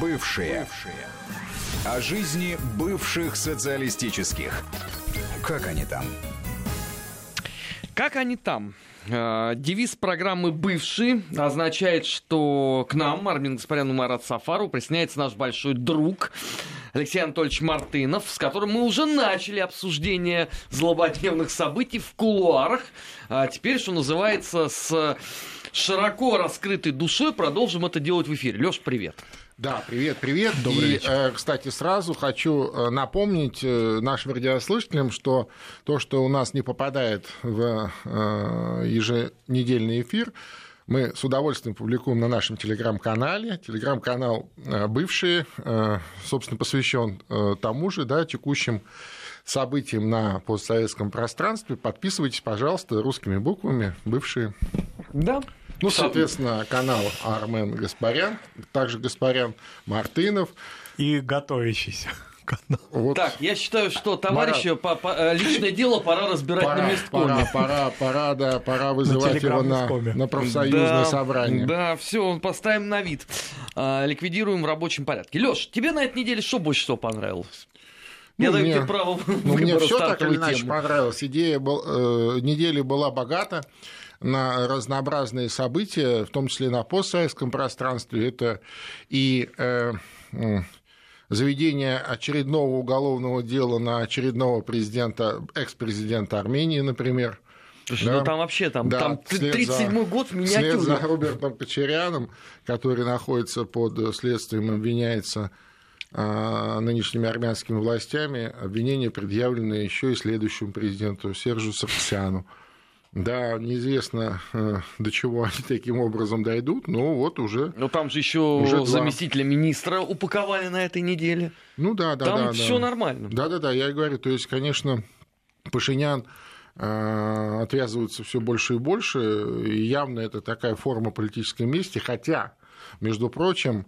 Бывшие. Бывшие. О жизни бывших социалистических. Как они там? Как они там? Э, девиз программы «Бывший» означает, что к нам, Армин Гаспаряну Марат Сафару, присоединяется наш большой друг Алексей Анатольевич Мартынов, с которым мы уже начали обсуждение злободневных событий в кулуарах. А теперь, что называется, с широко раскрытой душой продолжим это делать в эфире. Леш, привет. Да, привет, привет. Добрый и, вечер. Э, кстати, сразу хочу э, напомнить э, нашим радиослушателям, что то, что у нас не попадает в еженедельный эфир, мы с удовольствием публикуем на нашем телеграм-канале. Телеграм-канал бывший, собственно, посвящен тому же, да, текущим событиям на постсоветском пространстве. Подписывайтесь, пожалуйста, русскими буквами «Бывшие». Да, ну, соответственно, канал Армен Гаспарян, также Гаспарян Мартынов. И готовящийся. Канал. Вот. Так, я считаю, что товарища по, по, э, личное дело пора разбирать пора, на месткоме. Пора, пора, пора, да, пора вызывать на его на, на профсоюзное да, собрание. Да, все, поставим на вид. А, ликвидируем в рабочем порядке. Леш, тебе на этой неделе что больше всего понравилось? Ну, я мне, даю тебе право ну, Мне все так или иначе понравилось. Идея был, э, недели была богата на разнообразные события, в том числе на постсоветском пространстве. Это и э, заведение очередного уголовного дела на очередного президента, экс-президента Армении, например. Слушай, да? ну там вообще там, да, там 37-й год в миниатюре. Вслед за Робертом Кочеряном, который находится под следствием, обвиняется а, нынешними армянскими властями, обвинения предъявлены еще и следующему президенту Сержу Сарксяну. Да, неизвестно, э, до чего они таким образом дойдут, но вот уже. Но там же еще заместителя министра упаковали на этой неделе. Ну да, да, там да. все да. нормально. Да, да, да. Я и говорю, то есть, конечно, Пашинян э, отвязывается все больше и больше, и явно это такая форма политической мести, хотя, между прочим,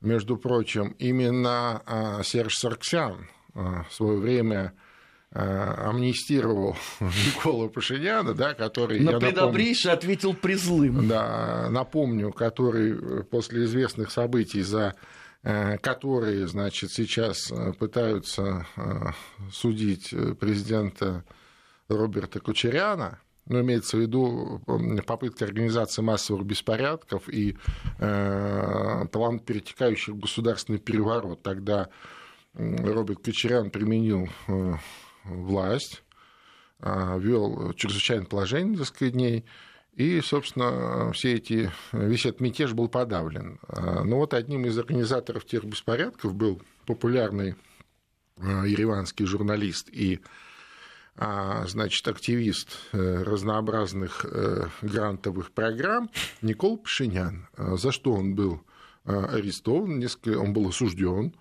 между прочим, именно э, Серж Сарксян в свое время Э, амнистировал Никола Пашиняна, да, который... На предобрейше напомню, ответил призлым. Да, напомню, который э, после известных событий, за э, которые, значит, сейчас пытаются судить президента Роберта Кучеряна, но ну, имеется в виду попытка организации массовых беспорядков и э, план перетекающих в государственный переворот. Тогда Роберт Кочерян применил власть, а, ввел чрезвычайное положение несколько дней, и, собственно, все эти, весь этот мятеж был подавлен. А, но вот одним из организаторов тех беспорядков был популярный а, ереванский журналист и значит, активист э, разнообразных э, грантовых программ Никол Пашинян. За что он был арестован, несколько, он был осужден,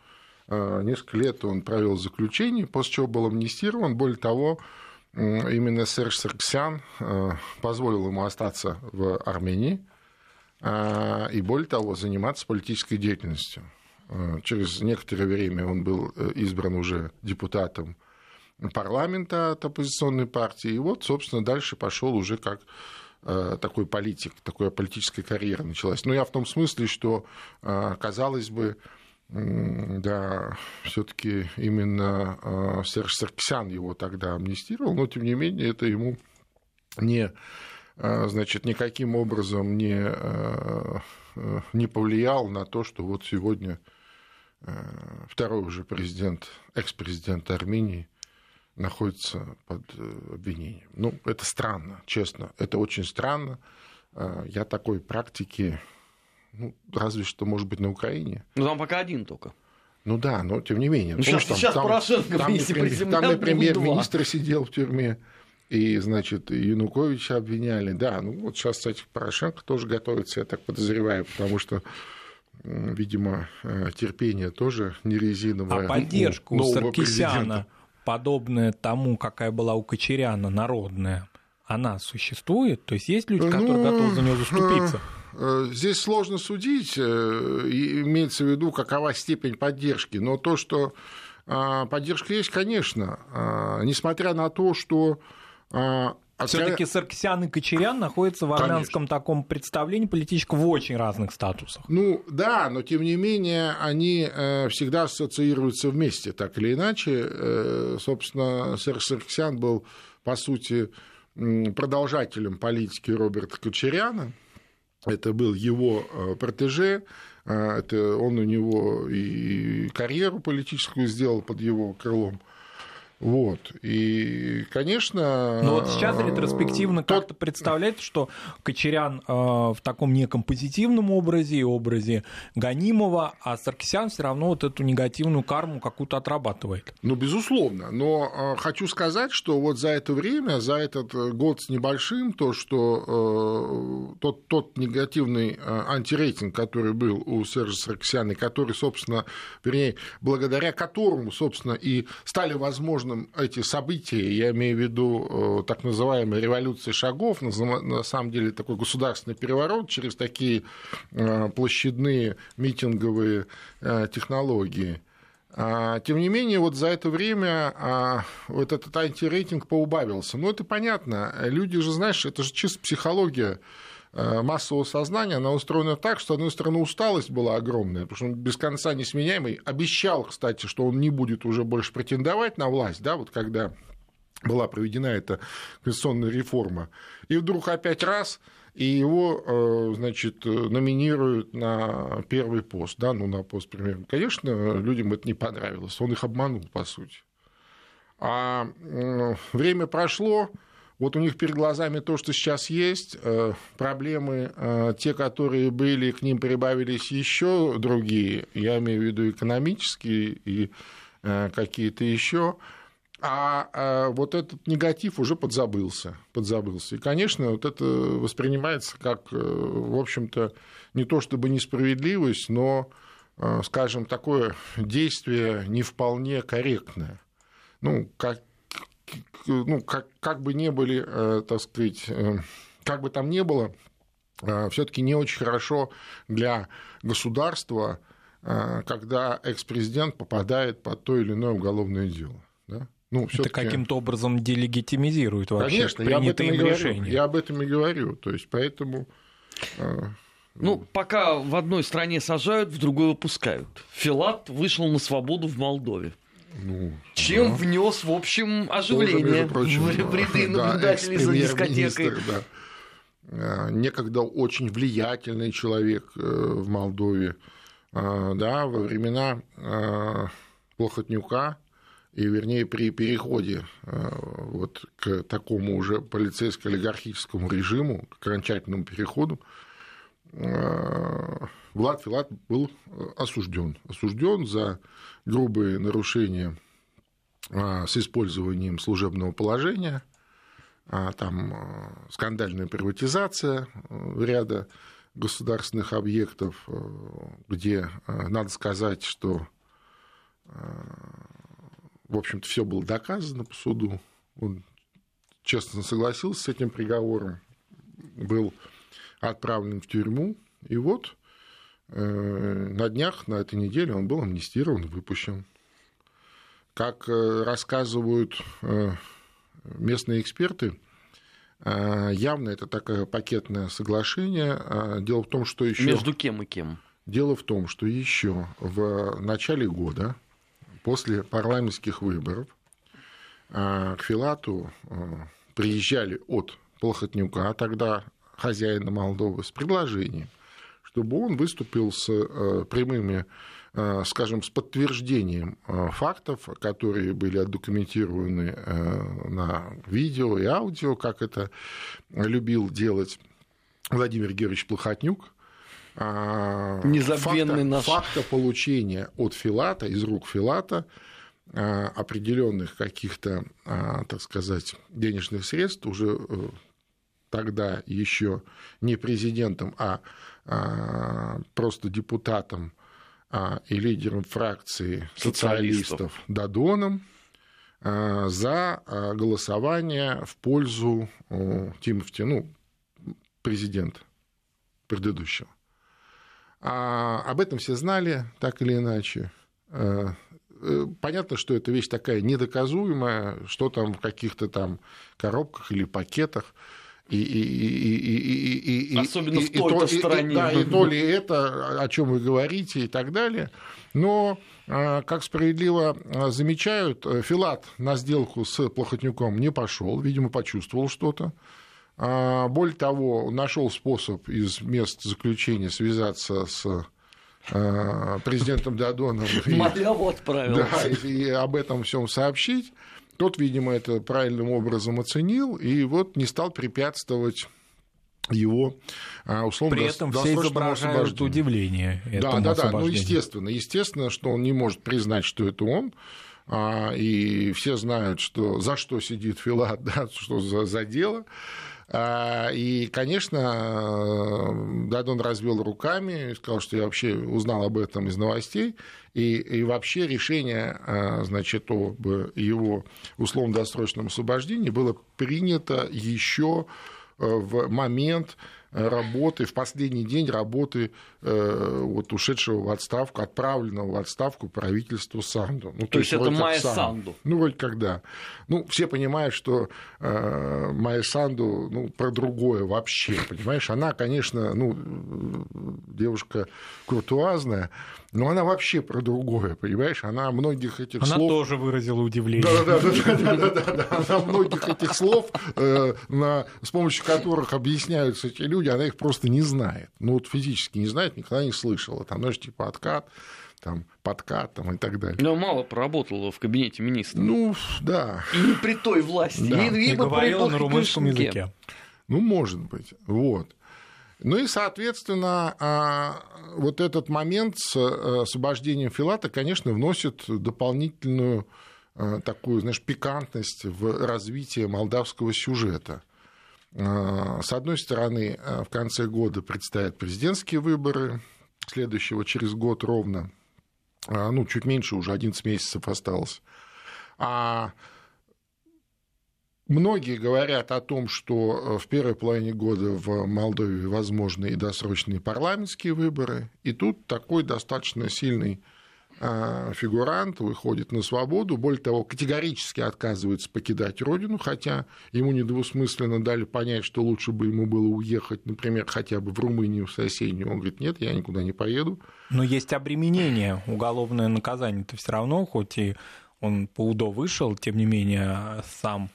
несколько лет он провел заключение, после чего был амнистирован. Более того, именно Серж Сарксян э, позволил ему остаться в Армении э, и, более того, заниматься политической деятельностью. Через некоторое время он был избран уже депутатом парламента от оппозиционной партии. И вот, собственно, дальше пошел уже как такой политик, такая политическая карьера началась. Но я в том смысле, что, казалось бы, да, все-таки именно а, Серж Сарксян его тогда амнистировал, но тем не менее это ему не, а, значит, никаким образом не, а, не повлиял на то, что вот сегодня второй уже президент, экс-президент Армении находится под э, обвинением. Ну, это странно, честно, это очень странно. Я такой практики ну, разве что, может быть, на Украине. Ну, там пока один только. Ну да, но тем не менее. Ну, сейчас, там, сейчас там, Порошенко, там, если там, там, премьер-министр сидел в тюрьме, и, значит, Януковича обвиняли. Да, ну вот сейчас, кстати, Порошенко тоже готовится, я так подозреваю, потому что видимо, э, терпение тоже не резиновое. А поддержку у Саркисяна, подобная тому, какая была у Кочеряна, народная, она существует? То есть есть люди, которые ну, готовы за нее заступиться? Э, здесь сложно судить, э, имеется в виду, какова степень поддержки, но то, что а, поддержка есть, конечно, а, несмотря на то, что а, Все-таки Саркисян и Кочерян находятся в армянском Конечно. таком представлении политическом в очень разных статусах. Ну да, но тем не менее они э, всегда ассоциируются вместе, так или иначе. Э, собственно, Серж Саркисян был, по сути, продолжателем политики Роберта Кочеряна. Это был его э, протеже, это он у него и карьеру политическую сделал под его крылом. Вот. И, конечно... Но вот сейчас ретроспективно тот... как-то представляется, что Кочерян э, в таком неком позитивном образе, образе гонимого, а Саркисян все равно вот эту негативную карму какую-то отрабатывает. Ну, безусловно. Но э, хочу сказать, что вот за это время, за этот э, год с небольшим, то, что э, тот, тот негативный э, антирейтинг, который был у Сержа Саркисяна, который, собственно, вернее, благодаря которому, собственно, и стали возможны возможным эти события, я имею в виду э, так называемые революции шагов, на самом деле такой государственный переворот через такие э, площадные митинговые э, технологии. А, тем не менее, вот за это время а, вот этот антирейтинг поубавился. Ну, это понятно. Люди же, знаешь, это же чисто психология массового сознания, она устроена так, что, с одной стороны, усталость была огромная, потому что он без конца несменяемый. Обещал, кстати, что он не будет уже больше претендовать на власть, да, вот когда была проведена эта конституционная реформа. И вдруг опять раз, и его, э, значит, номинируют на первый пост, да, ну, на пост премьера. Конечно, людям это не понравилось, он их обманул, по сути. А время прошло, вот у них перед глазами то, что сейчас есть, э, проблемы, э, те, которые были, к ним прибавились еще другие, я имею в виду экономические и э, какие-то еще, а вот этот негатив уже подзабылся, подзабылся. И, конечно, вот это воспринимается как, в общем-то, не то чтобы несправедливость, но, скажем, такое действие не вполне корректное. Ну, как, ну, как, как бы не были, э, так сказать, э, как бы там ни было, э, все-таки не очень хорошо для государства, когда экс-президент попадает под то или иное уголовное дело. Да? Ну, Это каким-то образом делегитимизирует вообще Конечно, я об этом и говорю. Я об этом и говорю. То есть, поэтому... Ну, пока в одной стране сажают, в другой выпускают. Филат вышел на свободу в Молдове. Ну, Чем да. внес, в общем, оживление Тоже, прочим, в ряды наблюдателей да, за дискотекой. Да. А, некогда очень влиятельный человек э, в Молдове, а, да, во времена а, Плохотнюка, и, вернее, при переходе вот к такому уже полицейско-олигархическому режиму, к окончательному переходу, Влад Филат был осужден. Осужден за грубые нарушения а, с использованием служебного положения, а, там а, скандальная приватизация ряда государственных объектов, где надо сказать, что, в общем-то, все было доказано по суду. Он честно согласился с этим приговором, был отправлен в тюрьму, и вот Э, на днях, на этой неделе он был амнистирован, выпущен. Как э, рассказывают э, местные эксперты, явно это такое пакетное соглашение. Дело в том, что еще... Между кем и кем? Дело в том, что еще в начале года, после парламентских выборов, к Филату приезжали от Плохотнюка, а тогда хозяина Молдовы, с предложением – чтобы он выступил с э, прямыми э, скажем, с подтверждением э, фактов, которые были отдокументированы на видео и аудио, как это любил делать Владимир Георгиевич Плохотнюк, Незабвенный факта, наш. факта получения от Филата, из рук Филата, определенных каких-то, так сказать, денежных средств уже тогда еще не президентом, а а, просто депутатом а, и лидером фракции социалистов, социалистов Дадоном а, за голосование в пользу Тимофти, ну, президента предыдущего. А об этом все знали, так или иначе. понятно, что эта вещь такая недоказуемая, что там в каких-то там коробках или пакетах. И, и, и, и, Особенно и, в той-то стране. И, да, и то ли это, о чем вы говорите, и так далее. Но, как справедливо замечают, Филат на сделку с Плохотнюком не пошел, видимо, почувствовал что-то. Более того, нашел способ из мест заключения связаться с президентом Дадоном. Маляву отправил. Да, и, и об этом всем сообщить. Тот, видимо, это правильным образом оценил и вот не стал препятствовать его а, условно При этом все изображают удивление Да, да, да, ну, естественно, естественно, что он не может признать, что это он, а, и все знают, что за что сидит Филат, да, что за, за дело. А, и, конечно, Дадон развел руками и сказал, что я вообще узнал об этом из новостей. И, и вообще решение а, значит, об его условно-досрочном освобождении было принято еще э, в момент работы, в последний день работы э, вот, ушедшего в отставку, отправленного в отставку правительству Санду. Ну, то, то есть, есть это Майя Санду? Ну, вроде как да. Ну, все понимают, что э, Майя Санду ну, про другое вообще, понимаешь? Она, конечно, ну, девушка куртуазная, но она вообще про другое, понимаешь? Она многих этих она слов... Она тоже выразила удивление. Да-да-да, она многих этих слов, э, с помощью которых объясняются эти люди, она их просто не знает. Ну, вот физически не знает, никогда не слышала. Там, знаешь, типа откат, там, подкат там, и так далее. Но мало проработала в кабинете министра. Ну, да. И не при той власти, да. и, и говорила на румынском языке. Ну, может быть, вот. Ну и, соответственно, а, вот этот момент с э, освобождением Филата, конечно, вносит дополнительную э, такую, знаешь, пикантность в развитие молдавского сюжета. А, с одной стороны, э, в конце года предстоят президентские выборы, следующего через год ровно, а, ну, чуть меньше, уже 11 месяцев осталось. А Многие говорят о том, что в первой половине года в Молдове возможны и досрочные парламентские выборы, и тут такой достаточно сильный фигурант выходит на свободу, более того, категорически отказывается покидать родину, хотя ему недвусмысленно дали понять, что лучше бы ему было уехать, например, хотя бы в Румынию, в соседнюю. Он говорит, нет, я никуда не поеду. Но есть обременение, уголовное наказание-то все равно, хоть и он по УДО вышел, тем не менее сам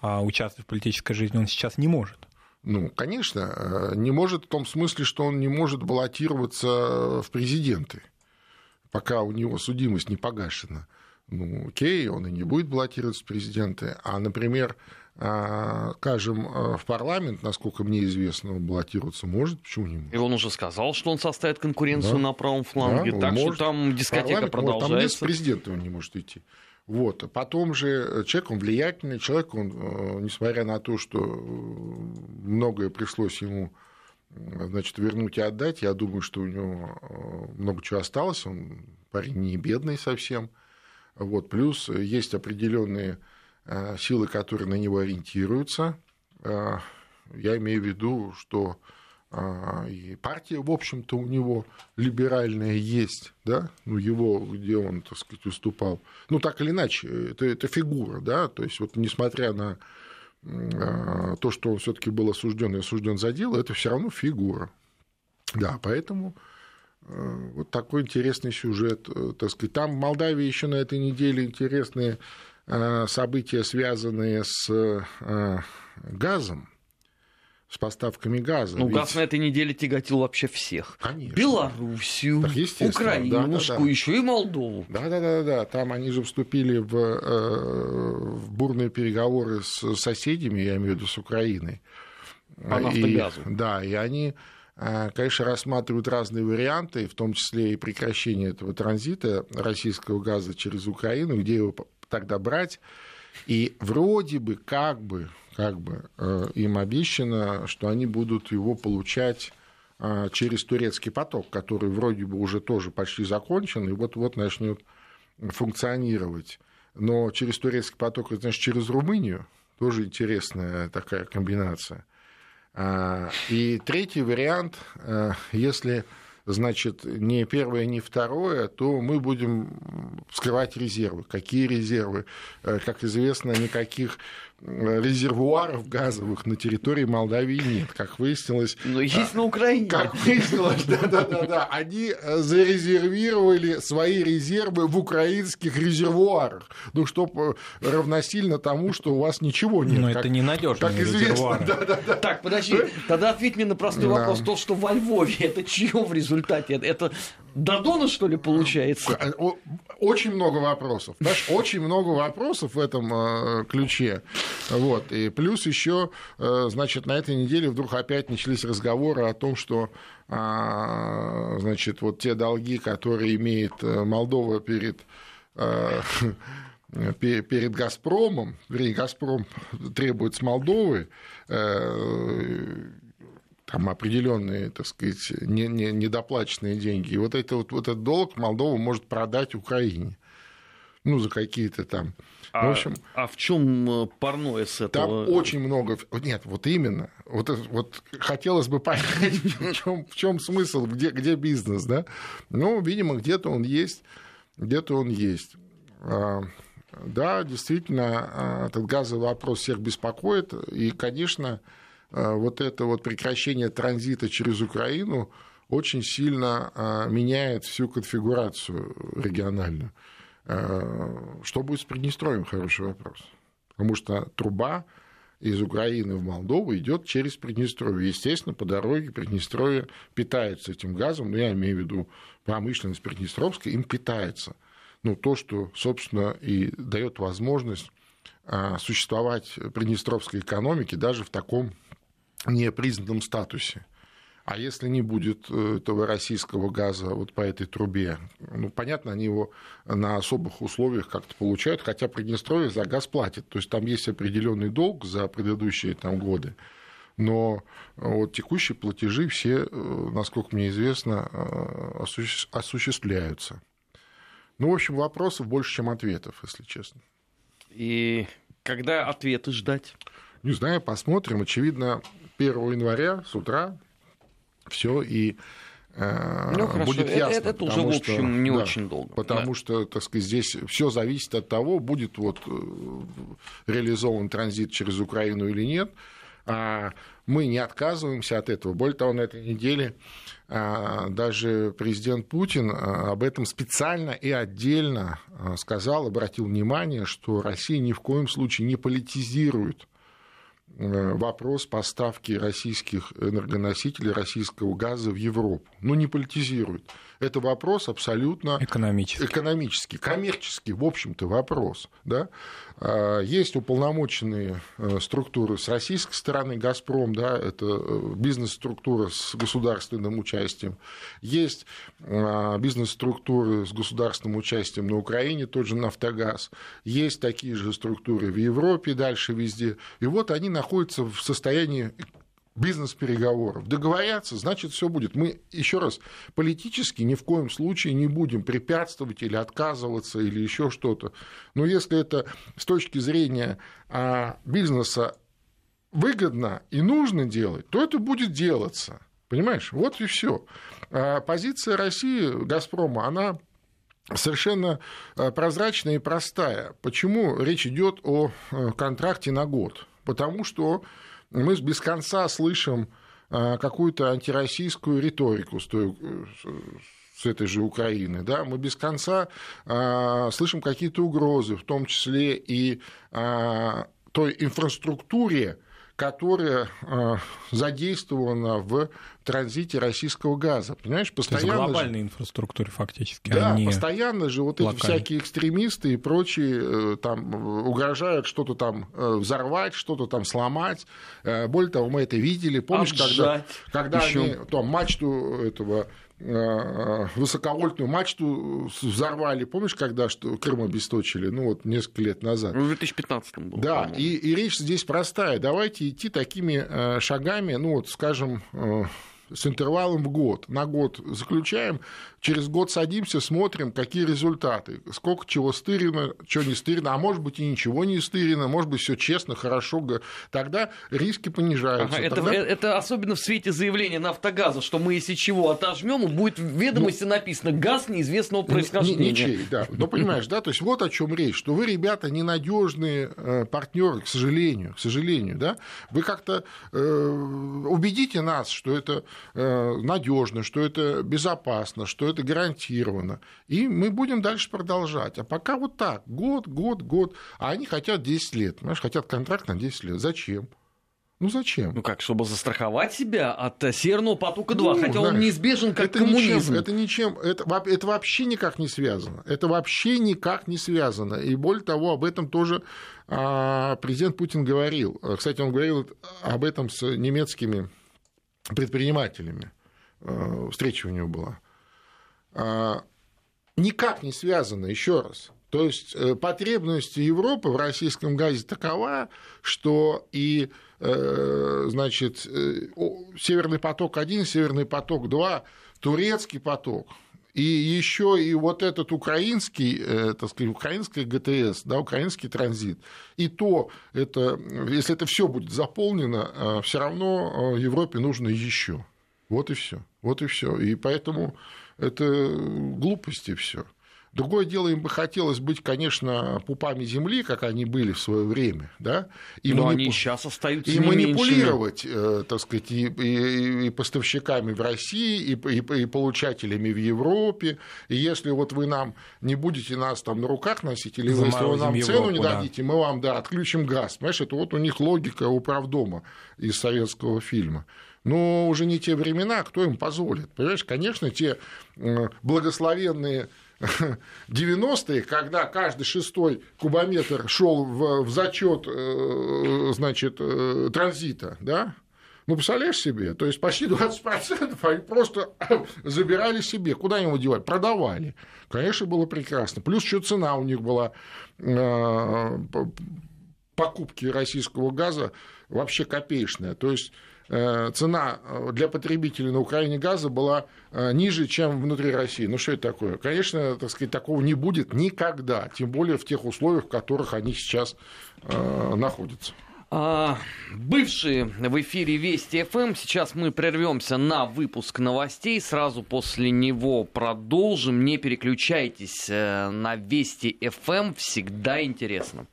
а, участвовать в политической жизни он сейчас не может. Ну, конечно, не может в том смысле, что он не может баллотироваться в президенты пока у него судимость не погашена, ну, окей, он и не будет баллотироваться в президенты. А, например, а, скажем, в парламент, насколько мне известно, он баллотироваться может, почему не может? И он уже сказал, что он составит конкуренцию да. на правом фланге, да, так может. что там дискотека продолжается. Может, там без президента он не может идти. Вот. А потом же человек, он влиятельный человек, он, э, несмотря на то, что многое пришлось ему значит, вернуть и отдать. Я думаю, что у него э, много чего осталось. Он парень не бедный совсем. Вот. Плюс есть определенные э, силы, которые на него ориентируются. Э, я имею в виду, что и партия, в общем-то, у него либеральная есть, да, ну, его, где он, так сказать, выступал. Ну, так или иначе, это, это фигура, да, то есть вот несмотря на то, что он все-таки был осужден и осужден за дело, это все равно фигура. Да, поэтому э, вот такой интересный сюжет, э, так сказать. Там в Молдавии еще на этой неделе интересные э, события, связанные с газом с поставками газа. Ну, Ведь... газ на этой неделе тяготил вообще всех. Конечно. Белоруссию, Украинушку, да, да, да. еще и Молдову. Да, да, да, да. Там они же вступили в, э, в бурные переговоры с соседями, я имею в виду с Украиной. По нафтогазу. И, да, и они э, конечно, рассматривают разные варианты, в том числе и прекращение этого транзита российского газа через Украину, где его тогда брать. И вроде бы, как бы, как бы э, им обещано, что они будут его получать э, через турецкий поток, который вроде бы уже тоже почти закончен и вот-вот начнет функционировать. Но через турецкий поток, это значит через Румынию, тоже интересная такая комбинация. А, и третий вариант, э, если значит, не первое, не второе, то мы будем вскрывать резервы. Какие резервы? Э, как известно, никаких резервуаров газовых на территории Молдавии нет, как выяснилось. Но есть на Украине. Как выяснилось, да-да-да, они э, зарезервировали свои резервы в украинских резервуарах, ну, чтобы э, равносильно тому, что у вас ничего нет. Но как, это ненадежные как известно, да, да, да. Так, подожди, тогда ответь мне на простой да. вопрос. То, что во Львове, это чье в результате? Это Дадона, что ли, получается? Э, очень много вопросов. Знаешь, очень много вопросов в этом ключе. Вот. И плюс еще, э, значит, на этой неделе вдруг опять начались разговоры о том, что а, значит, вот те долги, которые имеет э, Молдова перед э, перед «Газпромом», вернее, «Газпром» требует с Молдовы там определенные, так сказать, недоплаченные деньги. И вот, это, вот, вот этот долг Молдова может продать Украине. Ну, за какие-то там а, в общем, а в чем э, парное с этого? Там очень много. Нет, вот именно. Вот, вот хотелось бы понять, в чем, в чем смысл, где, где бизнес, да? Ну, видимо, где-то он есть, где-то он есть. А, да, действительно, а, этот газовый вопрос всех беспокоит. И, конечно, вот это вот прекращение транзита через Украину очень сильно меняет всю конфигурацию региональную. Э, что будет с Приднестровьем? Хороший вопрос. Потому что труба из Украины в Молдову идет через Приднестровье. Естественно, по дороге Приднестровье питается этим газом, но я имею в виду промышленность Приднестровская, им питается. Ну, то, что, собственно, и дает возможность существовать приднестровской экономике даже в таком непризнанном статусе. А если не будет э, этого российского газа вот по этой трубе, ну, понятно, они его на особых условиях как-то получают, хотя Приднестровье за газ платит. То есть там есть определенный долг за предыдущие там, годы. Но вот текущие платежи все, э, насколько мне известно, э, осуществляются. Ну, в общем, вопросов больше, чем ответов, если честно. И когда ответы ждать? Не знаю, посмотрим. Очевидно, 1 января с утра все и э, ну, хорошо. будет ясно. Это, это уже, в общем, что, не да, очень долго. Потому да. что, так сказать, здесь все зависит от того, будет вот э, реализован транзит через Украину или нет. А мы не отказываемся от этого. Более того, на этой неделе а, даже президент Путин а, об этом специально и отдельно сказал, обратил внимание, что Россия ни в коем случае не политизирует Э, вопрос поставки российских энергоносителей, российского газа в Европу. Ну, не политизирует. Это вопрос абсолютно экономический, экономический коммерческий, в общем-то, вопрос. Да? А, есть уполномоченные э, структуры с российской стороны, «Газпром», да, это э, бизнес-структура с государственным участием. Есть а, бизнес-структуры с государственным участием на Украине, тот же «Нафтогаз». Есть такие же структуры в Европе, дальше везде. И вот они находятся в состоянии бизнес-переговоров. Договорятся, значит, все будет. Мы, еще раз, политически ни в коем случае не будем препятствовать или отказываться, или еще что-то. Но если это с точки зрения а, бизнеса выгодно и нужно делать, то это будет делаться. Понимаешь? Вот и все. А позиция России, Газпрома, она совершенно а, прозрачная и простая. Почему речь идет о э, контракте на год? Потому что мы без конца слышим а, какую-то антироссийскую риторику с, той, с этой же Украины. Да? Мы без конца а, слышим какие-то угрозы, в том числе и а, той инфраструктуре, которая э, задействована в транзите российского газа. Понимаешь, постоянно... То есть глобальной же... инфраструктуре фактически. Да, а постоянно же вот локальной. эти всякие экстремисты и прочие э, там угрожают что-то там э, взорвать, что-то там сломать. Более того, мы это видели. Помнишь, Обжать. когда, когда они там мачту этого высоковольтную мачту взорвали. Помнишь, когда что Крым обесточили? Ну, вот несколько лет назад. Ну, в 2015 был. Да, и, и речь здесь простая. Давайте идти такими э, шагами, ну, вот, скажем, э, с интервалом в год. На год заключаем, через год садимся, смотрим, какие результаты, сколько чего стырено, что не стырено, а может быть и ничего не стырено, может быть все честно, хорошо, тогда риски понижаются. Ага, тогда... это, это особенно в свете заявления Нафтогаза, что мы если чего отожмем, будет в ведомости ну, написано газ неизвестного происхождения. Ничей, да. Но понимаешь, да, то есть вот о чем речь, что вы, ребята, ненадежные э, партнеры, к сожалению, к сожалению, да, вы как-то э, убедите нас, что это надежно, что это безопасно, что это гарантировано, и мы будем дальше продолжать. А пока вот так, год, год, год, а они хотят 10 лет, понимаешь, хотят контракт на 10 лет. Зачем? Ну зачем? Ну как, чтобы застраховать себя от э, Северного потока 2, ну, хотя знаешь, он неизбежен как это коммунизм. Ничем, это ничем, это, это вообще никак не связано. Это вообще никак не связано. И более того, об этом тоже а, президент Путин говорил. Кстати, он говорил об этом с немецкими предпринимателями. А, встреча у него была. А, никак не связано, еще раз. То есть э, потребность Европы в российском газе такова, что и Э, значит, э, Северный поток-1, Северный поток-2, турецкий поток, и еще и вот этот украинский, э, так сказать, украинский ГТС, да, украинский транзит, и то это, если это все будет заполнено, все равно Европе нужно еще. Вот и все. Вот и все. И поэтому это глупости все. Другое дело, им бы хотелось быть, конечно, пупами земли, как они были в свое время, да, и, Но манипу... они сейчас остаются и манипулировать, э, так сказать, и, и, и поставщиками в России, и, и, и получателями в Европе. И если вот вы нам не будете нас там на руках носить, или если вы нам Европу, цену не дадите, да. мы вам, да, отключим газ. Понимаешь, это вот у них логика управдома из советского фильма. Но уже не те времена, кто им позволит. Понимаешь, конечно, те благословенные 90-е, когда каждый шестой кубометр шел в, в зачет э, значит, э, транзита, да, ну, представляешь себе, то есть почти 20% они просто забирали себе. Куда его девать? Продавали. Конечно, было прекрасно. Плюс еще цена у них была э, покупки российского газа вообще копеечная. То есть цена э, для потребителей на Украине газа была э, ниже, чем внутри России. Ну, что это такое? Конечно, так сказать, такого не будет никогда, тем более в тех условиях, в которых они сейчас находятся. А, бывшие в эфире Вести ФМ. Сейчас мы прервемся на выпуск новостей. Сразу после него продолжим. Не переключайтесь на Вести ФМ. Всегда интересно.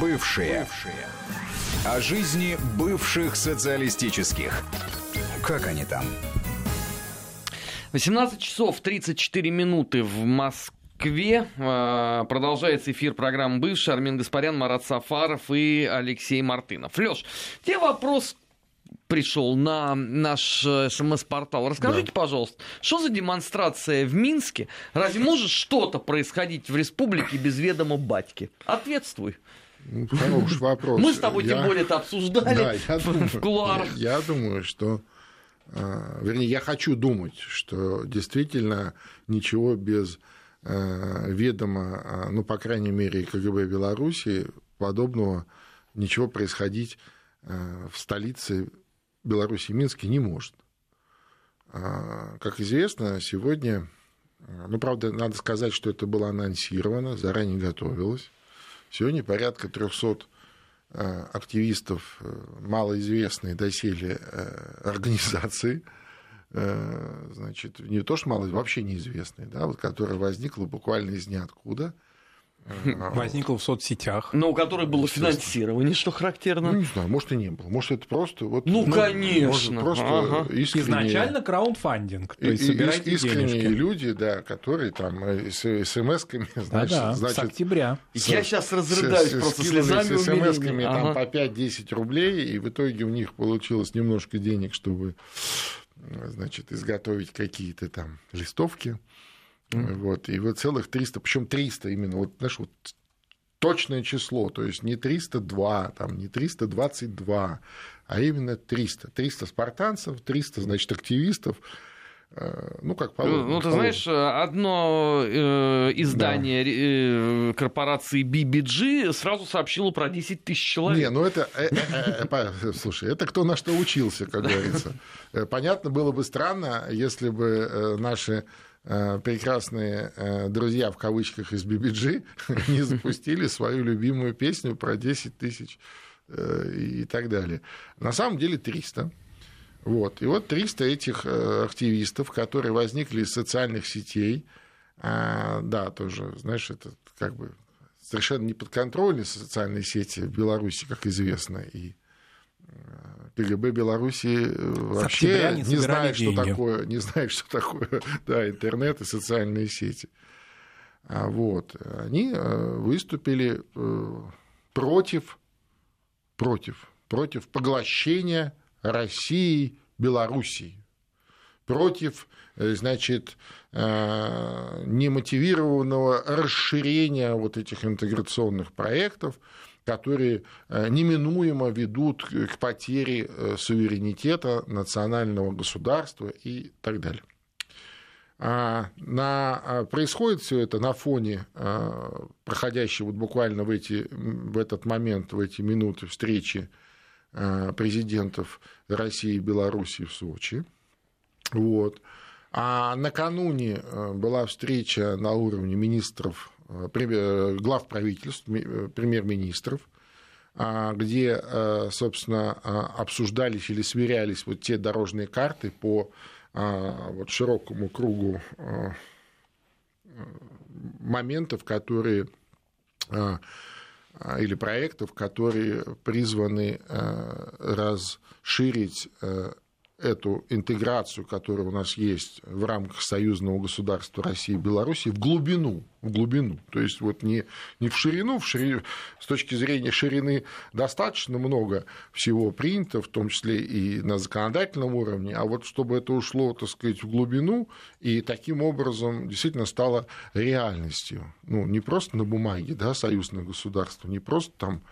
Бывшие. Бывшие. О жизни бывших социалистических. Как они там? 18 часов 34 минуты в Москве. А, продолжается эфир программы «Бывший». Армин Гаспарян, Марат Сафаров и Алексей Мартынов. Леш, тебе вопрос пришел на наш э, СМС-портал. Расскажите, да. пожалуйста, что за демонстрация в Минске? Разве может что-то происходить в республике без ведома батьки? Ответствуй. Ну, хороший вопрос. Мы с тобой я... тем более это обсуждали да, я думаю, в кулуарах. Я, думаю, что... А, вернее, я хочу думать, что действительно ничего без а, ведома, а, ну, по крайней мере, КГБ Беларуси, подобного ничего происходить в столице Беларуси, Минске, не может. Как известно, сегодня, ну, правда, надо сказать, что это было анонсировано, заранее готовилось. Сегодня порядка 300 э, активистов э, малоизвестной доселе э, организации, значит, не то что мало, вообще неизвестной, да, вот, которая возникла буквально из ниоткуда – Возникло в соцсетях. Но у которой было финансирование, что характерно. Ну, не знаю, может и не было. Может, это просто... Вот, ну, ну конечно. Может, просто ага. искренние... Изначально краундфандинг. То есть собирайте искренние денежки. люди, да, которые там э, с смс-ками, значит, да, да, значит... с октября. Я сейчас разрыдаюсь с, просто слезами с смс-ками ага. там по 5-10 рублей, и в итоге у них получилось немножко денег, чтобы значит, изготовить какие-то там листовки Mm-hmm. Вот, и вот целых 300, причем 300 именно, вот, знаешь, вот точное число, то есть не 302, там, не 322, а именно 300. 300 спартанцев, 300, значит, активистов, Э, ну, как положено. Ну, ты знаешь, одно э, издание да. э, корпорации BBG сразу сообщило про 10 тысяч человек. Не, ну это, э, э, э, слушай, это кто на что учился, как говорится. Понятно, было бы странно, если бы наши прекрасные друзья в кавычках из BBG не запустили свою любимую песню про 10 тысяч и так далее. На самом деле 300. Вот. И вот 300 этих э, активистов, которые возникли из социальных сетей, а, да, тоже, знаешь, это как бы совершенно неподконтрольные социальные сети в Беларуси, как известно, и э, КГБ Беларуси э, вообще не, знает, что такое, не знает, что такое да, интернет и социальные сети. А вот. Они выступили против, против, против поглощения России, Белоруссии против, э, значит, э, немотивированного расширения вот этих интеграционных проектов, которые э, неминуемо ведут к потере суверенитета национального государства и так далее. А на, а, происходит все это на фоне проходящей вот буквально в, эти, в этот момент, в эти минуты встречи Э, президентов России и Беларуси в Сочи. Вот. А накануне э, была встреча на уровне министров, э, глав правительств, премьер-министров, где, собственно, обсуждались или сверялись вот те дорожные карты по вот широкому кругу моментов, которые а, или проектов, которые призваны э, расширить э, эту интеграцию, которая у нас есть в рамках союзного государства России и Беларуси, в глубину, в глубину. То есть вот не, не в ширину, в ширину, с точки зрения ширины достаточно много всего принято, в том числе и на законодательном уровне, а вот чтобы это ушло, так сказать, в глубину и таким образом действительно стало реальностью. Ну, не просто на бумаге, да, союзное государство, не просто там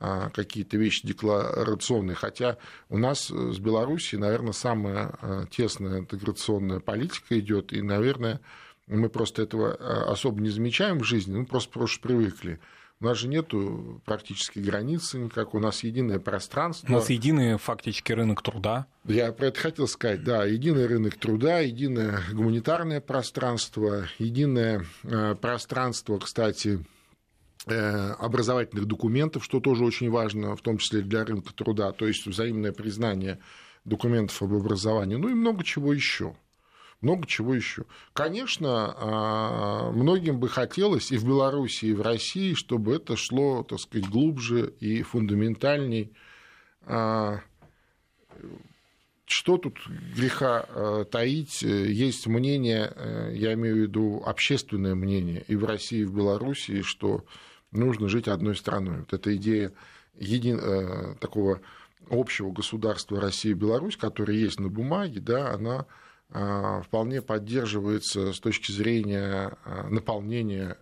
какие-то вещи декларационные, хотя у нас с Белоруссией, наверное, самая а, тесная интеграционная политика идет, и, наверное, мы просто этого а, особо не замечаем в жизни, мы просто просто привыкли. У нас же нету практически границы никак, у нас единое пространство. У нас единый фактически рынок труда. Я про это хотел сказать, да, единый рынок труда, единое гуманитарное пространство, единое пространство, кстати, Э, образовательных документов, что тоже очень важно, в том числе для рынка труда, то есть взаимное признание документов об образовании, ну и много чего еще. Много чего еще. Конечно, а, многим бы хотелось и в Беларуси, и в России, чтобы это шло, так сказать, глубже и фундаментальней. А, что тут греха а, таить? Есть мнение, э, я имею в виду общественное мнение и в России, и в Беларуси, что нужно жить одной страной. Вот эта идея един... Э, такого общего государства России и Беларусь, которая есть на бумаге, да, она э, вполне поддерживается с точки зрения э, наполнения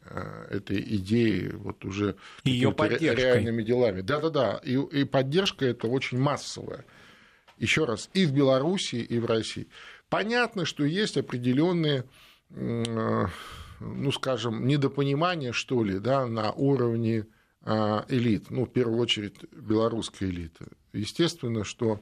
этой идеи вот уже Ее реальными делами. Да-да-да, и, и поддержка это очень массовая. Еще раз, и в Беларуси, и в России. Понятно, что есть определенные ну, скажем, недопонимание, что ли, да, на уровне а, элит, ну, в первую очередь, белорусской элиты. Естественно, что,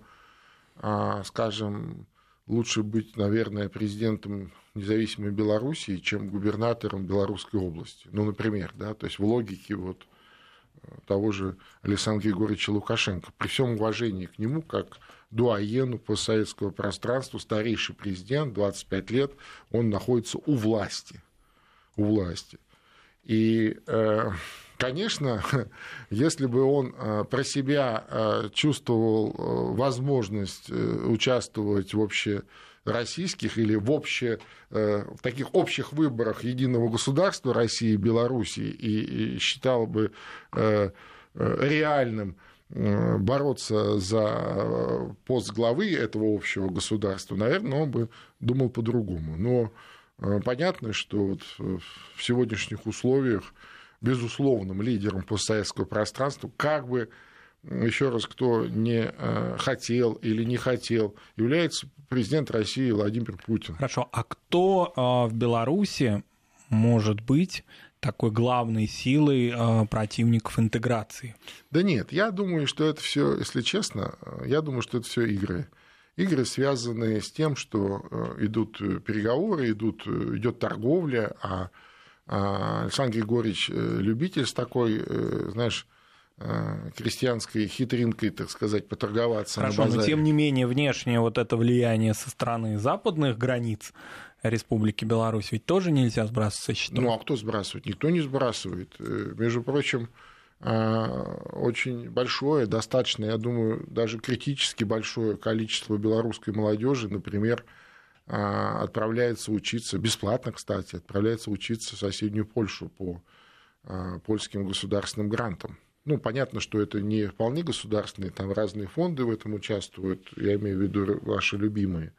а, скажем, лучше быть, наверное, президентом независимой Белоруссии, чем губернатором Белорусской области. Ну, например, да, то есть в логике вот того же Александра Григорьевича Лукашенко. При всем уважении к нему, как дуаену постсоветского пространства, старейший президент, 25 лет, он находится у власти у власти. И, э, конечно, если бы он э, про себя э, чувствовал возможность участвовать в общероссийских или в, обще, в таких общих выборах единого государства России и Беларуси и считал бы реальным бороться за пост главы этого общего государства, наверное, он бы думал по-другому. Но понятно, что вот в сегодняшних условиях безусловным лидером постсоветского пространства, как бы еще раз, кто не э, хотел или не хотел, является президент России Владимир Путин. Хорошо, а кто э, в Беларуси может быть такой главной силой э, противников интеграции? Да нет, я думаю, что это все, если честно, я думаю, что это все игры. Игры, связанные с тем, что идут переговоры, идут, идет торговля, а, а Александр Григорьевич любитель с такой, знаешь, Э, крестьянской хитринкой, так сказать, поторговаться. Хорошо, но тем не менее внешнее вот это влияние со стороны западных границ Республики Беларусь ведь тоже нельзя сбрасывать со счетов. Ну а кто сбрасывает? Никто не сбрасывает. Э, между прочим, э, очень большое, достаточно, я думаю, даже критически большое количество белорусской молодежи, например, отправляется учиться, бесплатно, кстати, отправляется учиться в соседнюю Польшу по польским государственным грантам. Ну, понятно, что это не вполне государственные, там разные фонды в этом участвуют. Я имею в виду ваши любимые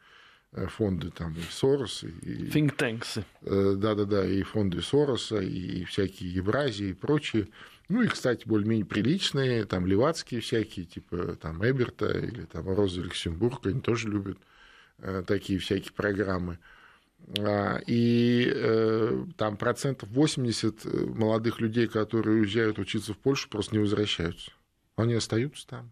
э, фонды, там и Сорос, и... Think tanks. Э, да-да-да, и фонды Сороса, и всякие Евразии и прочие. Ну и, кстати, более-менее приличные, там левацкие всякие, типа там Эберта или там Роза Люксембург, они тоже любят э, такие всякие программы. А, и э, там процентов 80 э, молодых людей, которые уезжают учиться в Польшу, просто не возвращаются. Они остаются там.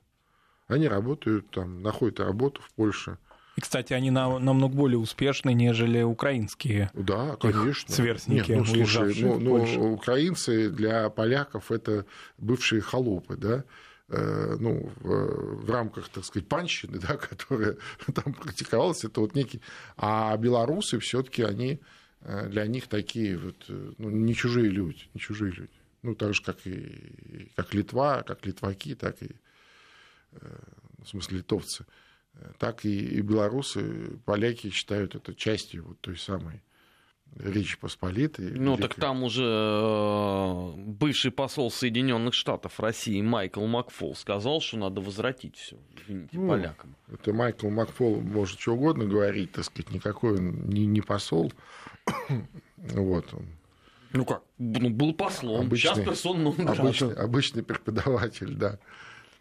Они работают там, находят работу в Польше. И, кстати, они намного более успешны, нежели украинские да, конечно. сверстники. Нет, ну, слушай, ну, ну, украинцы для поляков это бывшие холопы, да, Э, ну, в, в рамках, так сказать, панщины, да, которая там практиковалась, это вот некий... А белорусы все таки они э, для них такие вот, э, ну, не чужие люди, не чужие люди. Ну, так же, как и как Литва, как литваки, так и, в смысле, литовцы, так и, и белорусы, поляки считают это частью вот той самой Речь Посполитой. Ну, великой. так там уже э, бывший посол Соединенных Штатов России Майкл Макфол сказал, что надо возвратить все, извините, ну, полякам. Это Майкл Макфол может что угодно говорить, так сказать, никакой он не, не посол. вот он. Ну как, ну, был послом, обычный, сейчас персон обычный, обычный преподаватель, да,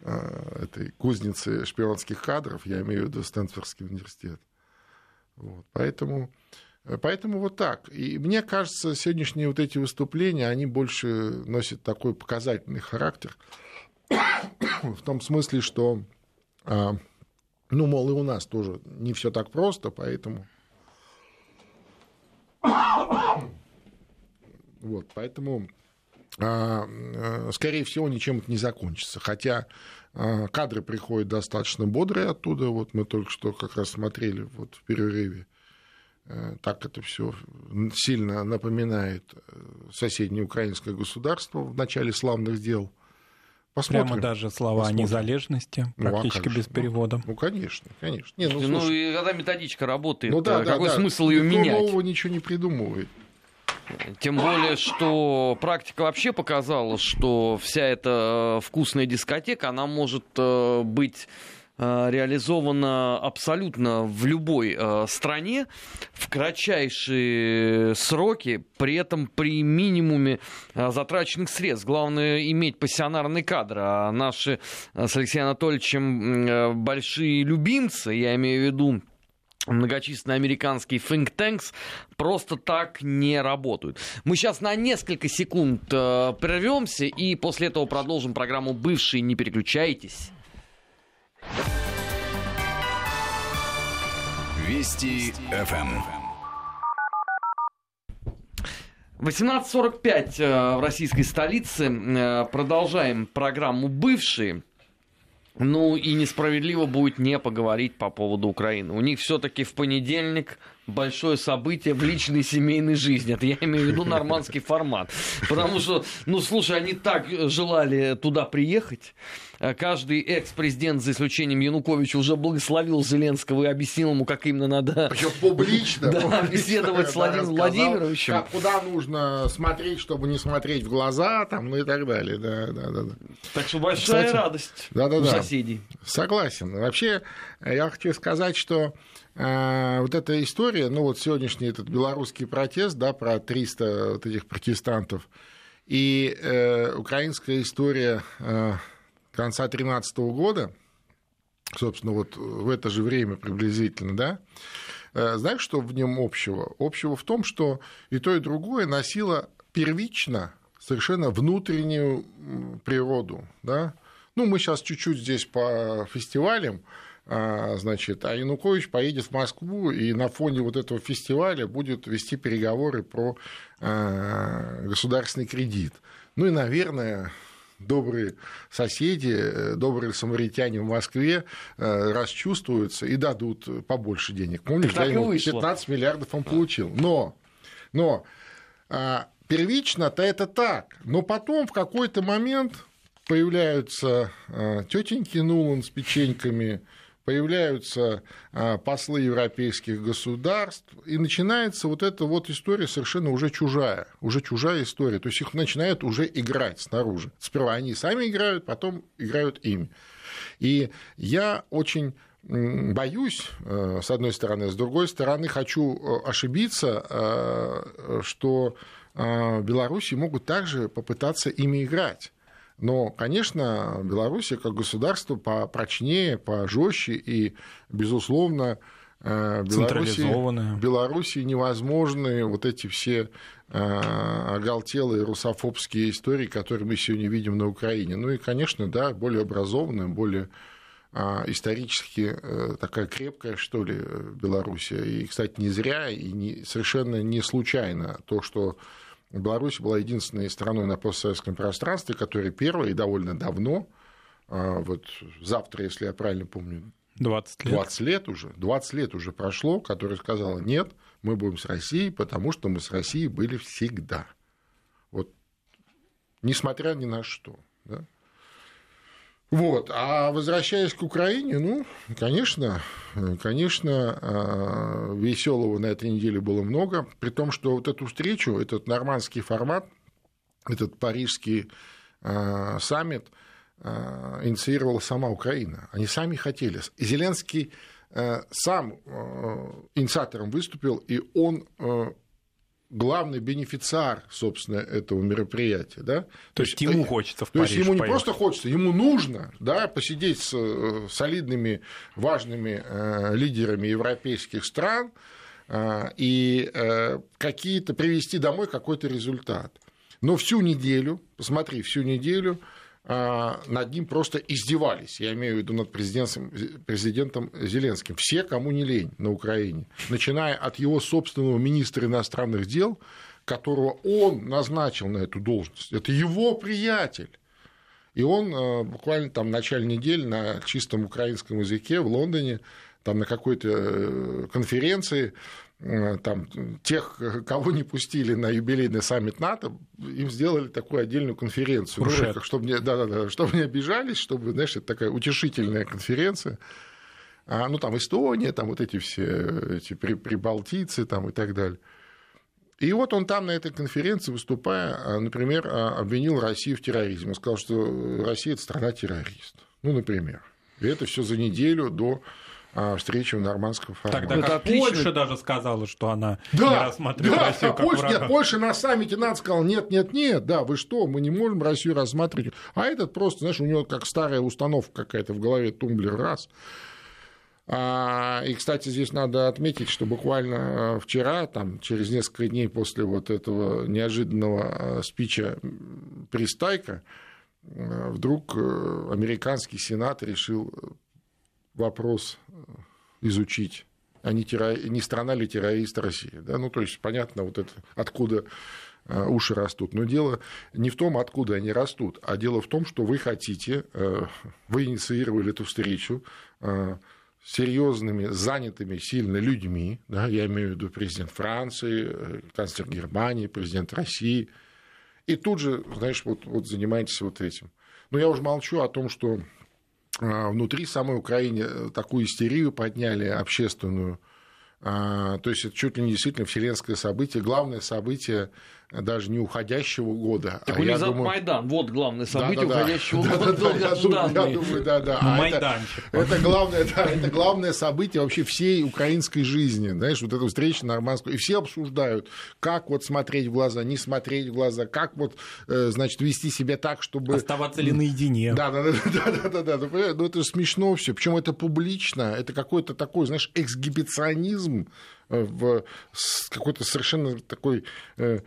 этой кузницы шпионских кадров, я имею в виду Стэнфордский университет. Вот, поэтому Поэтому вот так. И мне кажется, сегодняшние вот эти выступления, они больше носят такой показательный характер. В том смысле, что, а, ну, мол, и у нас тоже не все так просто, поэтому... Вот, поэтому, скорее всего, ничем это не закончится. Хотя кадры приходят достаточно бодрые оттуда. Вот мы только что как раз смотрели вот в перерыве Э, так это все сильно напоминает э, соседнее украинское государство в начале славных дел. Посмотрим. Прямо даже слова Посмотрим. о незалежности, практически ну, а без перевода. Ну, ну конечно, конечно. Не, ну, ну и когда методичка работает, ну, да, какой да, смысл да. ее менять? Никто нового ничего не придумывает. Тем более, что практика вообще показала, что вся эта э, вкусная дискотека, она может быть Э, реализовано абсолютно в любой э, стране в кратчайшие сроки, при этом при минимуме э, затраченных средств. Главное иметь пассионарный кадр. А наши с Алексеем Анатольевичем большие любимцы, я имею в виду многочисленные американские think tanks просто так не работают. Мы сейчас на несколько секунд э, прервемся и после этого продолжим программу «Бывшие». Не переключайтесь. Вести ФМ. 18.45 э, в российской столице. Э, продолжаем программу «Бывшие». Ну и несправедливо будет не поговорить по поводу Украины. У них все-таки в понедельник большое событие в личной семейной жизни. Это я имею в виду нормандский формат. Потому что, ну слушай, они так желали туда приехать. Каждый экс-президент, за исключением Януковича, уже благословил Зеленского и объяснил ему, как именно надо... Причем публично. Да, публично, беседовать с Владимиром Владимировичем. Как, куда нужно смотреть, чтобы не смотреть в глаза, там, ну и так далее. Да, да, да. Так что большая Кстати, радость да, да, у да. соседей. Согласен. Вообще, я хочу сказать, что э, вот эта история, ну вот сегодняшний этот белорусский протест, да, про 300 вот этих протестантов, и э, украинская история, э, конца 2013 года, собственно, вот в это же время приблизительно, да, э, знаешь, что в нем общего? Общего в том, что и то, и другое носило первично совершенно внутреннюю природу, да. Ну, мы сейчас чуть-чуть здесь по фестивалям, значит, а Янукович поедет в Москву и на фоне вот этого фестиваля будет вести переговоры про а, государственный кредит. Ну и, наверное, добрые соседи, добрые самаритяне в Москве э, расчувствуются и дадут побольше денег. Помнишь, да, ему 15 миллиардов он получил. Но, но а, первично-то это так. Но потом в какой-то момент появляются а, тетеньки Нулан с печеньками, появляются а, послы европейских государств, и начинается вот эта вот история совершенно уже чужая, уже чужая история. То есть их начинают уже играть снаружи. Сперва они сами играют, потом играют ими. И я очень боюсь, э, с одной стороны, с другой стороны, хочу э, ошибиться, э, что Беларуси могут также попытаться ими играть. Но, конечно, Беларусь как государство попрочнее, пожестче и, безусловно, э, Беларуси, Беларуси невозможны вот эти все э, оголтелые русофобские истории, которые мы сегодня видим на Украине. Ну и, конечно, да, более образованная, более э, исторически такая крепкая, что ли, Белоруссия. И, кстати, не зря и не, совершенно не случайно то, что Беларусь была единственной страной на постсоветском пространстве, которая первая и довольно давно, а, вот завтра, если я правильно помню, 20 лет. 20 лет уже, 20 лет уже прошло, которая сказала, нет, мы будем с Россией, потому что мы с Россией были всегда. Вот, несмотря ни на что. Да? Вот. А возвращаясь к Украине, ну, конечно, конечно, а, веселого на этой неделе было много, при том, что вот эту встречу, этот нормандский формат, этот парижский а, саммит а, инициировала сама Украина. Они сами хотели. Зеленский сам инициатором выступил, и он главный бенефициар, собственно, этого мероприятия. Да? То, то есть ему э, хочется в То Париж есть ему поехать. не просто хочется, ему нужно да, посидеть с э, солидными, важными э, лидерами европейских стран и какие-то привести домой какой-то результат. Но всю неделю, посмотри, всю неделю над ним просто издевались. Я имею в виду над президентом, президентом Зеленским. Все, кому не лень на Украине. Начиная от его собственного министра иностранных дел, которого он назначил на эту должность. Это его приятель. И он а, буквально там в начале недели на чистом украинском языке в Лондоне, там на какой-то э, конференции там, тех, кого не пустили на юбилейный саммит НАТО, им сделали такую отдельную конференцию, ну, чтобы, не, да, да, да, чтобы не обижались, чтобы, знаешь, это такая утешительная конференция. А, ну, там Эстония, там вот эти все эти прибалтийцы там, и так далее. И вот он там на этой конференции, выступая, а, например, а, обвинил Россию в терроризме. Он сказал, что Россия – это страна-террорист. Ну, например. И это все за неделю до встречу в нормандском формате. Тогда как отлично. Польша даже сказала, что она да, не рассматривает да, Россию как Польша, врага. Нет, Польша на саммите НАТО сказала, нет, нет, нет, да, вы что, мы не можем Россию рассматривать. А этот просто, знаешь, у него как старая установка какая-то в голове, тумблер раз. А, и, кстати, здесь надо отметить, что буквально вчера, там, через несколько дней после вот этого неожиданного а, спича Пристайка, а, вдруг э, американский сенат решил вопрос э, изучить, а не, террор... не страна ли террорист России. Да? Ну, то есть, понятно, вот это, откуда э, уши растут. Но дело не в том, откуда они растут, а дело в том, что вы хотите, э, вы инициировали эту встречу серьезными, занятыми сильно людьми, да, я имею в виду президент Франции, канцлер Германии, президент России, и тут же, знаешь, вот, вот занимаетесь вот этим. Но я уже молчу о том, что внутри самой Украины э, такую истерию подняли общественную. То есть это чуть ли не действительно вселенское событие, главное событие даже не уходящего года. Так а я думаю... Майдан, вот главное событие да, да, уходящего да, года, да. Я думаю, да, да. А Майданчик. Это, это, главное, да, это главное событие вообще всей украинской жизни, знаешь, вот эта встреча нормандского, и все обсуждают, как вот смотреть в глаза, не смотреть в глаза, как вот, э, значит, вести себя так, чтобы... Оставаться ли наедине. Да, да, да, да, да, да, да, ну это смешно все, причем это публично, это какой-то такой, знаешь, эксгибиционизм, в какой-то совершенно такой э,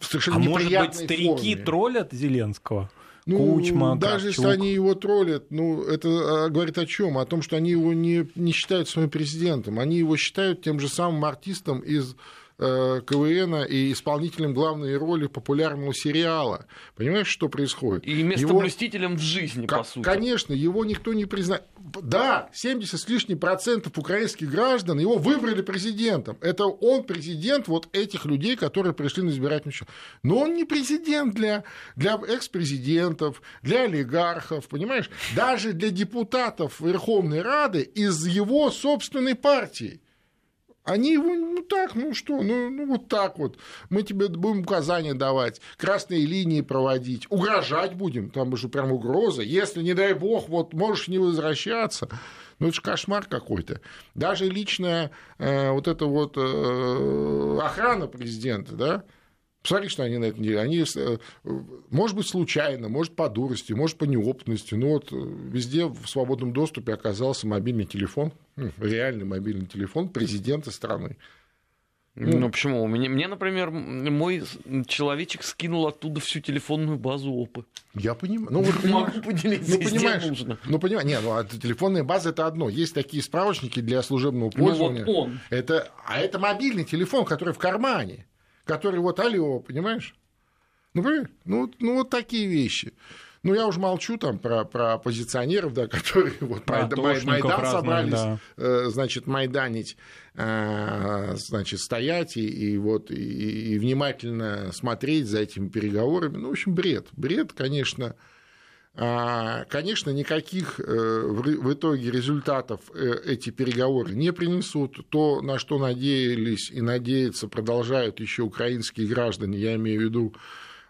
совершенно а может быть, старики форме. троллят Зеленского? Ну, Кучма, даже Кравчук. если они его троллят, ну, это а, говорит о чем? О том, что они его не, не считают своим президентом. Они его считают тем же самым артистом из Э, КВН и исполнителем главной роли популярного сериала. Понимаешь, что происходит? И местоблюстителем его... в жизни, по сути. Конечно, его никто не признает. Да, 70 с лишним процентов украинских граждан его выбрали президентом. Это он президент вот этих людей, которые пришли на избирательный счет. Но он не президент для, для экс-президентов, для олигархов, понимаешь? Даже для депутатов Верховной Рады из его собственной партии. Они его, ну так, ну что, ну, ну вот так вот. Мы тебе будем указания давать, красные линии проводить, угрожать будем, там же прям угроза. Если, не дай бог, вот можешь не возвращаться. Ну, это же кошмар какой-то. Даже личная э, вот эта вот э, охрана президента, да, Посмотри, что они на это деле. Они, э, может быть, случайно, может, по дурости, может, по неопытности, но вот э, везде в свободном доступе оказался мобильный телефон, реальный мобильный телефон президента страны. Ну, ну почему? Мне, мне, например, мой человечек скинул оттуда всю телефонную базу ОПы. Я понимаю. Ну, вот, Могу поделиться, ну, понимаешь, нужно. Ну, понимаешь, нет, ну, а телефонная база это одно. Есть такие справочники для служебного пользования. Ну, вот он. Это, а это мобильный телефон, который в кармане который вот алло, понимаешь? Ну, ну, ну вот такие вещи. Ну, я уже молчу там про, про оппозиционеров, да, которые вот про Майдан, Майдан собрались, да. э, значит, майданить, э, значит, стоять и, и вот и, и внимательно смотреть за этими переговорами. Ну, в общем, бред. Бред, конечно, конечно, никаких э, в итоге результатов э, эти переговоры не принесут. То, на что надеялись и надеются, продолжают еще украинские граждане, я имею в виду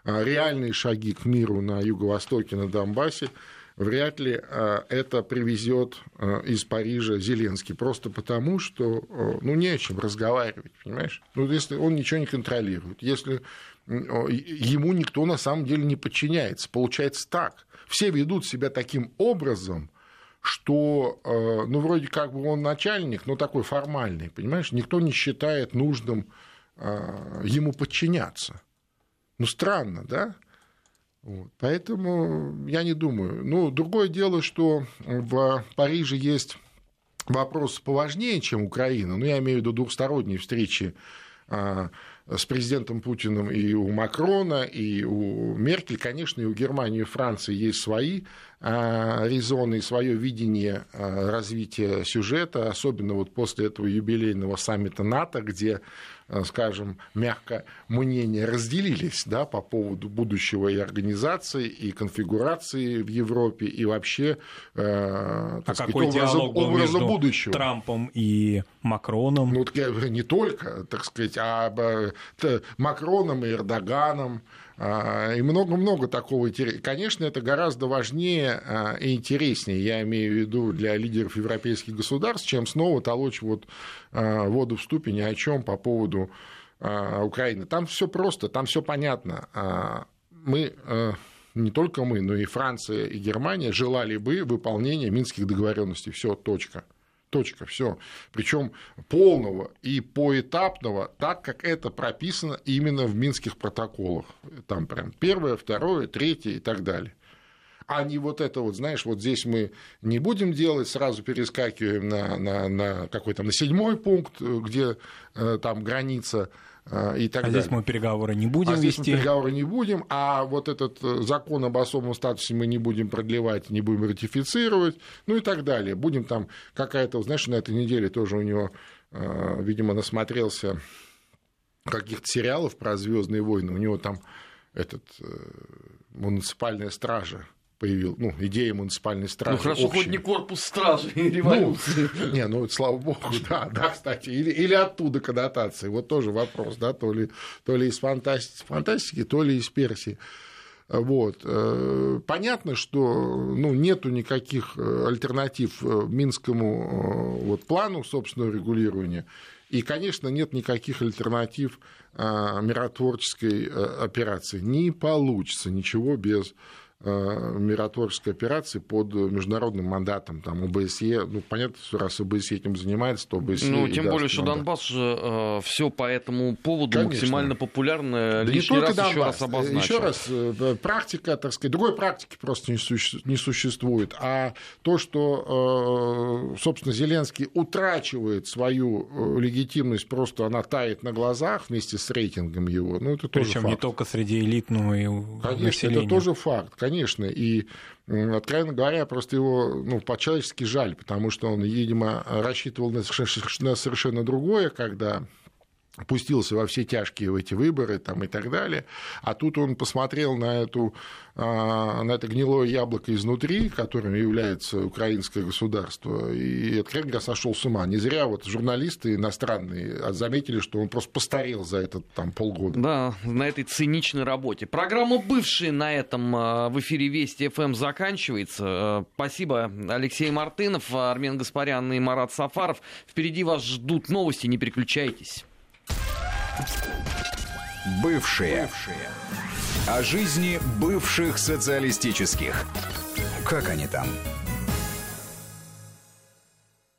а, реальные шаги к миру на юго-востоке, на Донбассе, вряд ли а, это привезет из Парижа Зеленский, просто потому, что ну, не о чем разговаривать, понимаешь? Ну, если он ничего не контролирует, если ему никто на самом деле не подчиняется, получается так – все ведут себя таким образом, что, э, ну, вроде как бы он начальник, но такой формальный, понимаешь, никто не считает нужным э, ему подчиняться. Ну, странно, да? Вот. Поэтому я не думаю. Ну, другое дело, что в Париже есть вопрос поважнее, чем Украина. Ну, я имею в виду двухсторонние встречи э, с президентом Путиным и у Макрона, и у Меркель, конечно, и у Германии и Франции есть свои а, резоны и свое видение а, развития сюжета, особенно вот после этого юбилейного саммита НАТО, где скажем, мягко, мнения разделились да, по поводу будущего и организации, и конфигурации в Европе, и вообще э, а так сказать, образа, образа будущего. Трампом и Макроном? Ну, не только, так сказать, а Макроном и Эрдоганом, а, и много-много такого. Конечно, это гораздо важнее а, и интереснее, я имею в виду, для лидеров европейских государств, чем снова толочь вот а, воду в ступень о чем по поводу Украины. Там все просто, там все понятно. Мы не только мы, но и Франция и Германия желали бы выполнения минских договоренностей. Все, точка. Точка, все. Причем полного и поэтапного, так как это прописано именно в минских протоколах. Там прям первое, второе, третье и так далее. А не вот это вот, знаешь, вот здесь мы не будем делать, сразу перескакиваем на, на, на какой-то на седьмой пункт, где э, там граница и так а далее. здесь мы переговоры не будем а вести. здесь мы переговоры не будем, а вот этот э, закон об особом статусе мы не будем продлевать, не будем ратифицировать, ну и так далее. Будем там какая-то, знаешь, на этой неделе тоже у него, э, видимо, насмотрелся каких-то сериалов про Звездные войны. У него там этот э, муниципальная стража появилась, ну, идея муниципальной стражи. Ну, хорошо, общей. хоть не корпус стражи революции. Ну, не, ну, слава богу, да, да, кстати, или, или оттуда коннотации, вот тоже вопрос, да, то ли, то ли из фантастики, фантастики, то ли из Персии. Вот. Э, понятно, что ну, нету никаких э, альтернатив э, Минскому вот, плану собственного регулирования. И, конечно, нет никаких альтернатив миротворческой операции. Не получится ничего без миротворческой операции под международным мандатом, там, ОБСЕ, ну, понятно, что раз ОБСЕ этим занимается, то ОБСЕ... Ну, тем более, что мандат. Донбасс же э, все по этому поводу Конечно. максимально популярно. Да Лишний не только раз Донбасс. еще раз обозначил. Еще раз, э, практика, так сказать, другой практики просто не, суще, не существует, а то, что, э, собственно, Зеленский утрачивает свою легитимность, просто она тает на глазах вместе с рейтингом его, ну, это тоже Причем факт. не только среди элитного Конечно, населения. это тоже факт конечно, и, откровенно говоря, просто его ну, по-человечески жаль, потому что он, видимо, рассчитывал на совершенно другое, когда пустился во все тяжкие в эти выборы там, и так далее. А тут он посмотрел на, эту, а, на это гнилое яблоко изнутри, которым является украинское государство, и, откровенно говоря, сошел с ума. Не зря вот журналисты иностранные заметили, что он просто постарел за этот там, полгода. Да, на этой циничной работе. Программа «Бывшие» на этом а, в эфире Вести ФМ заканчивается. А, спасибо, Алексей Мартынов, Армен Гаспарян и Марат Сафаров. Впереди вас ждут новости, не переключайтесь. Бывшие. Бывшие. О жизни бывших социалистических. Как они там?